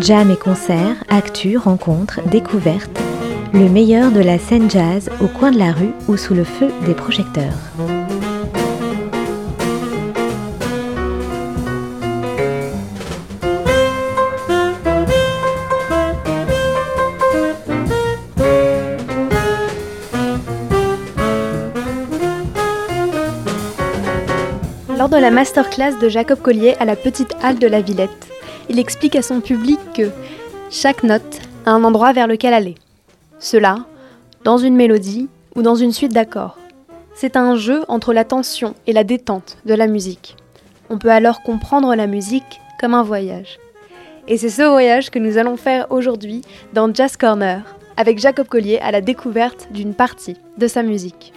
Jam et concerts, actus, rencontres, découvertes, le meilleur de la scène jazz au coin de la rue ou sous le feu des projecteurs. Lors de la masterclass de Jacob Collier à la petite halle de la Villette, il explique à son public que chaque note a un endroit vers lequel aller. Cela, dans une mélodie ou dans une suite d'accords. C'est un jeu entre la tension et la détente de la musique. On peut alors comprendre la musique comme un voyage. Et c'est ce voyage que nous allons faire aujourd'hui dans Jazz Corner, avec Jacob Collier à la découverte d'une partie de sa musique.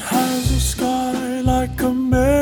Has a sky like a merry-go-round,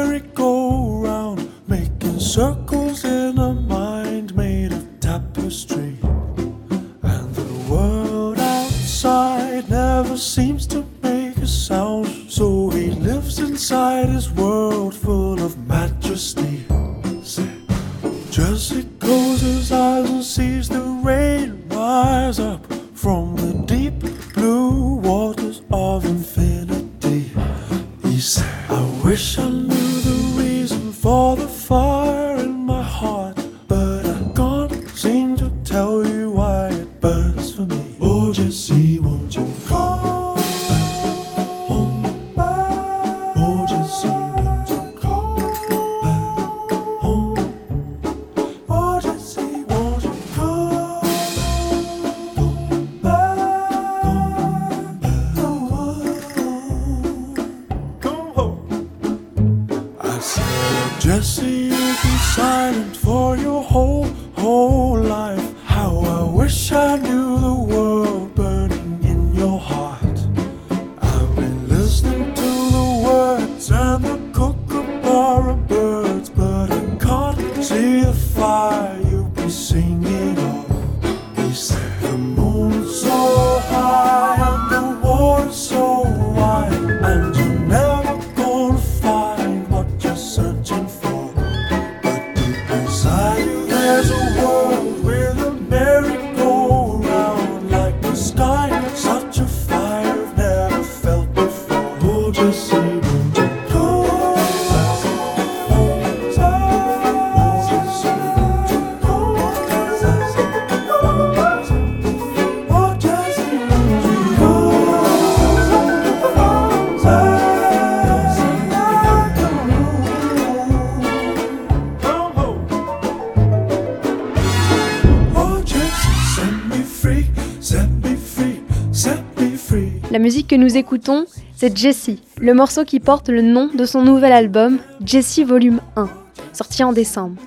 musique que nous écoutons, c'est Jessie, le morceau qui porte le nom de son nouvel album, Jessie Volume 1, sorti en décembre.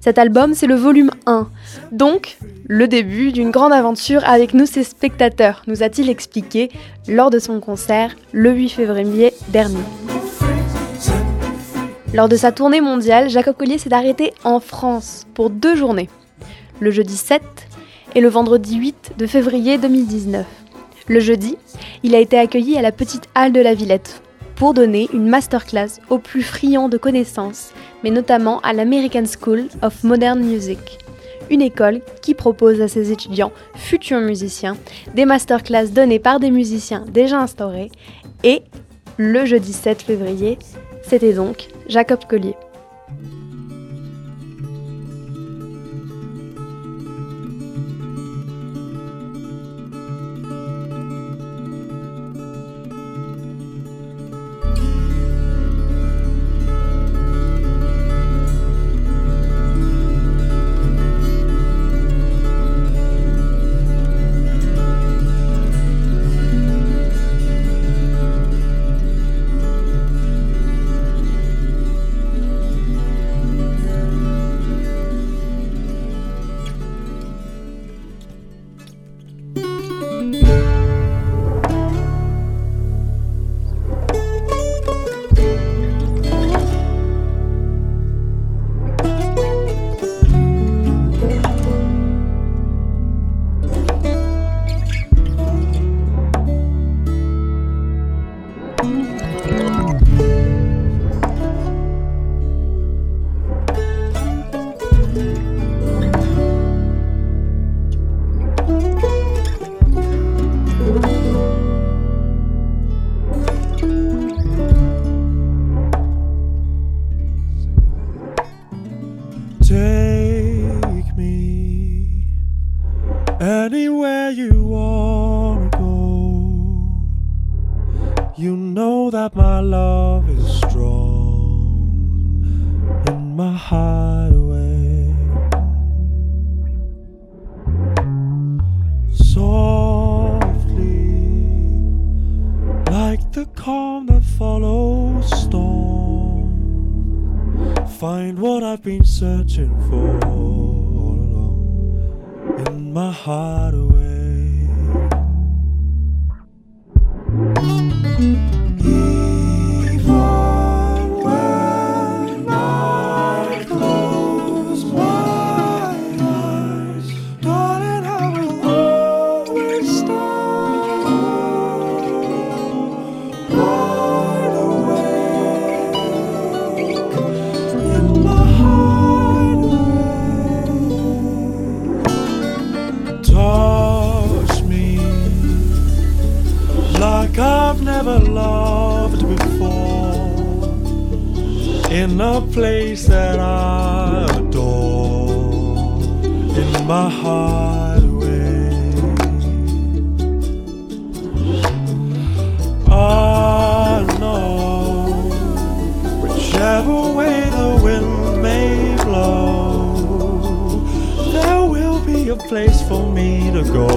Cet album, c'est le volume 1, donc le début d'une grande aventure avec nous, ses spectateurs, nous a-t-il expliqué lors de son concert le 8 février dernier. Lors de sa tournée mondiale, Jacob Collier s'est arrêté en France pour deux journées, le jeudi 7 et le vendredi 8 de février 2019. Le jeudi, il a été accueilli à la petite halle de la Villette pour donner une masterclass aux plus friands de connaissances, mais notamment à l'American School of Modern Music, une école qui propose à ses étudiants futurs musiciens des masterclass données par des musiciens déjà instaurés. Et le jeudi 7 février, c'était donc Jacob Collier. Storm, find what I've been searching for all along in my hideaway. In a place that I adore, in my hideaway. I know whichever way the wind may blow, there will be a place for me to go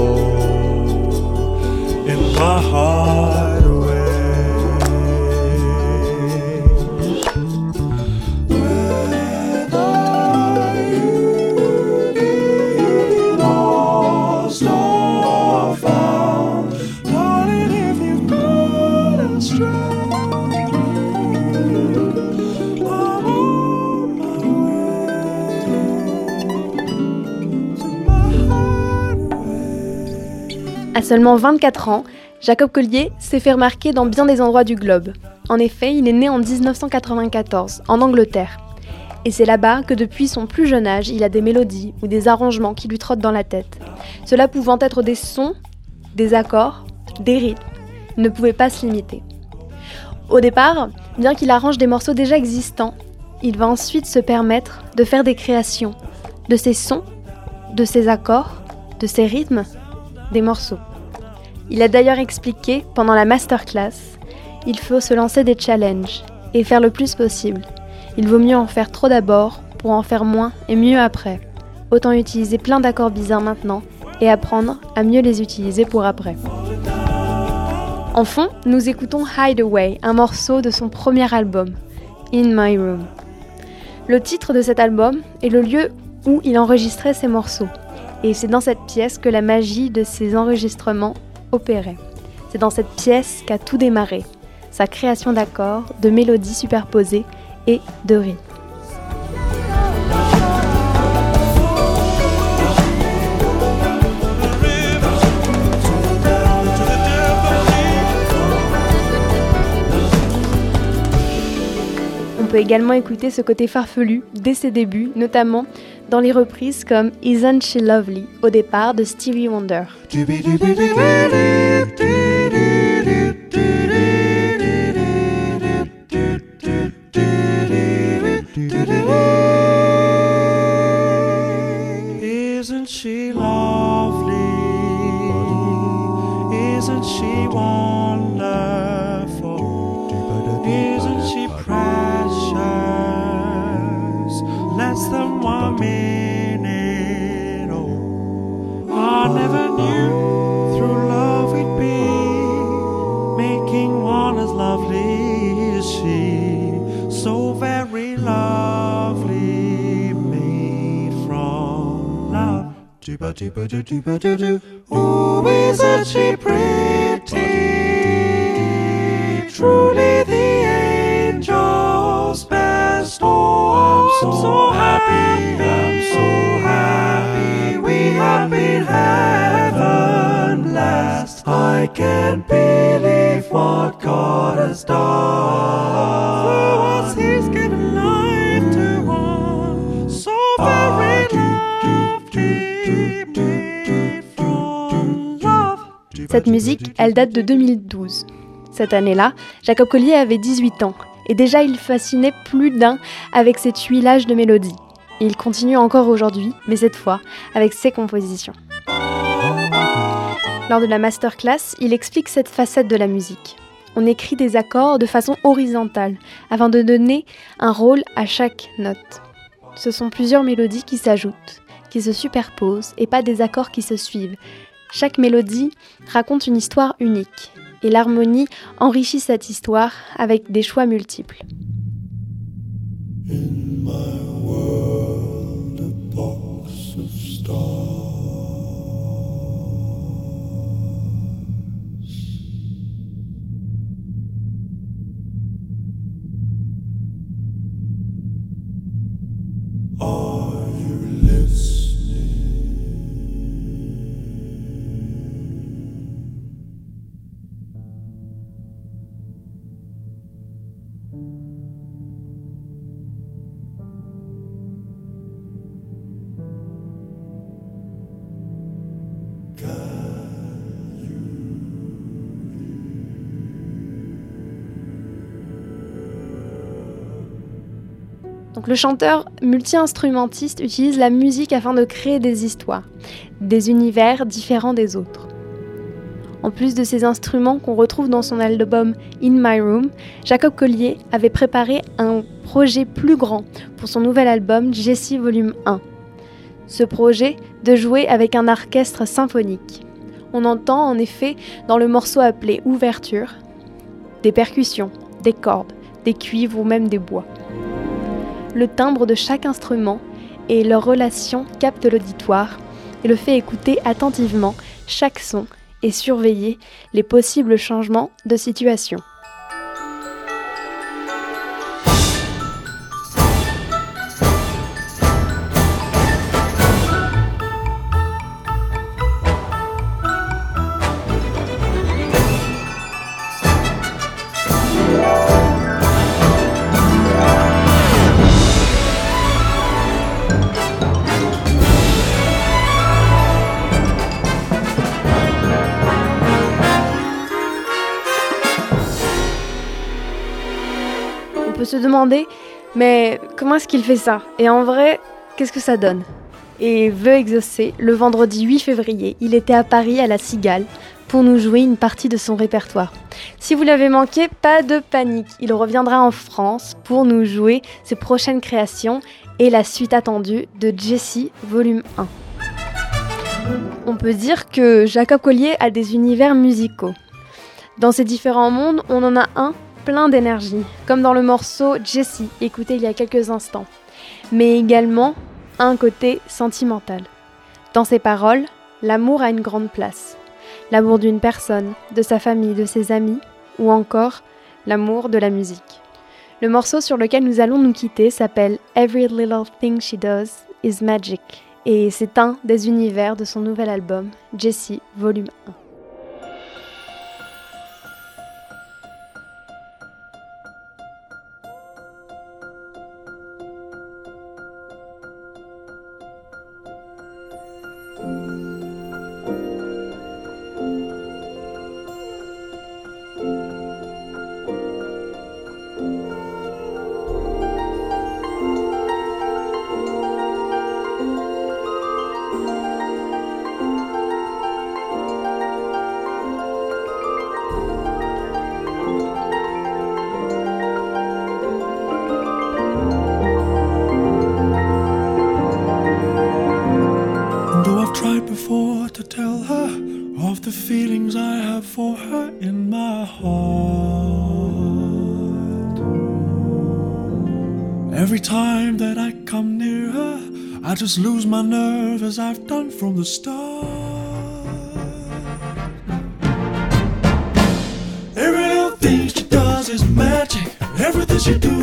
in my hideaway. Seulement 24 ans, Jacob Collier s'est fait remarquer dans bien des endroits du globe. En effet, il est né en 1994, en Angleterre. Et c'est là-bas que depuis son plus jeune âge, il a des mélodies ou des arrangements qui lui trottent dans la tête. Cela pouvant être des sons, des accords, des rythmes. Ne pouvait pas se limiter. Au départ, bien qu'il arrange des morceaux déjà existants, il va ensuite se permettre de faire des créations, de ces sons, de ces accords, de ces rythmes, des morceaux. Il a d'ailleurs expliqué pendant la masterclass, il faut se lancer des challenges et faire le plus possible. Il vaut mieux en faire trop d'abord pour en faire moins et mieux après. Autant utiliser plein d'accords bizarres maintenant et apprendre à mieux les utiliser pour après. En fond, nous écoutons Hideaway, un morceau de son premier album, In My Room. Le titre de cet album est le lieu où il enregistrait ses morceaux. Et c'est dans cette pièce que la magie de ses enregistrements opérait. C'est dans cette pièce qu'a tout démarré. Sa création d'accords, de mélodies superposées et de rythmes. On peut également écouter ce côté farfelu dès ses débuts, notamment dans les reprises comme Isn't She Lovely au départ de Stevie Wonder. Less than one minute. Oh, I never knew through love we'd be making one as lovely as she. So very lovely, made from love. Dooba dooba doo dooba doo doo. Ooh, isn't she pretty? So, happy, I'm so happy. We have been heaven blessed. I can't believe what God has done. For us, He's given life to one. So very lovely, made from love. Cette musique, elle date de 2012. Cette année-là, Jacob Collier avait 18 ans et déjà il fascinait plus d'un avec ses tuilages de mélodies. Il continue encore aujourd'hui, mais cette fois avec ses compositions. Lors de la masterclass, il explique cette facette de la musique. on écrit des accords de façon horizontale afin de donner un rôle à chaque note. Ce sont plusieurs mélodies qui s'ajoutent, qui se superposent et pas des accords qui se suivent. Chaque mélodie raconte une histoire unique et l'harmonie enrichit cette histoire avec des choix multiples. Le chanteur multi-instrumentiste utilise la musique afin de créer des histoires, des univers différents des autres. En plus de ces instruments qu'on retrouve dans son album In My Room, Jacob Collier avait préparé un projet plus grand pour son nouvel album Jessie Volume 1. Ce projet de jouer avec un orchestre symphonique. On entend en effet dans le morceau appelé Ouverture des percussions, des cordes, des cuivres ou même des bois le timbre de chaque instrument et leur relation captent l'auditoire et le fait écouter attentivement chaque son et surveiller les possibles changements de situation. Se demander, mais comment est-ce qu'il fait ça? Et en vrai, qu'est-ce que ça donne? Et veut exaucer, le vendredi 8 février, il était à Paris à la Cigale pour nous jouer une partie de son répertoire. Si vous l'avez manqué, pas de panique, il reviendra en France pour nous jouer ses prochaines créations et la suite attendue de Jessie volume 1. On peut dire que Jacob Collier a des univers musicaux. Dans ces différents mondes, on en a un plein d'énergie, comme dans le morceau Jessie, écouté il y a quelques instants, mais également un côté sentimental. Dans ses paroles, l'amour a une grande place. L'amour d'une personne, de sa famille, de ses amis, ou encore l'amour de la musique. Le morceau sur lequel nous allons nous quitter s'appelle Every Little Thing She Does Is Magic, et c'est un des univers de son nouvel album, Jessie, volume 1. Just lose my nerve as I've done from the start. Every little thing she does is magic. Everything she do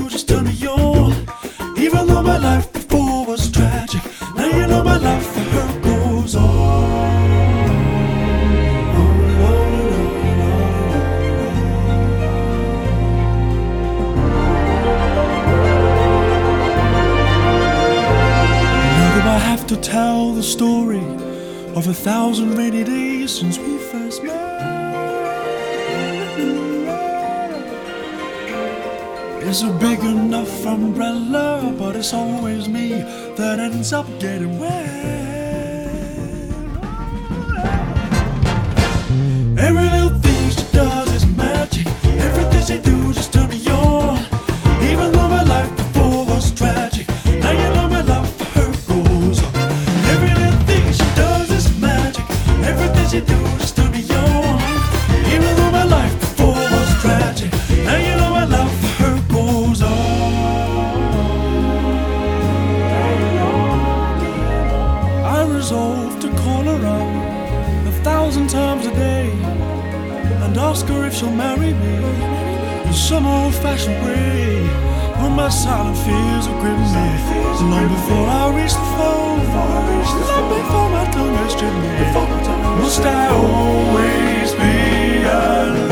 It's a big enough umbrella, but it's always me that ends up getting wet. resolved to call her up a thousand times a day and ask her if she'll marry me in some old fashioned way. When my silent fears are gripping me, long before I reach the phone, long before my tongue has stripped me, must I always be alone?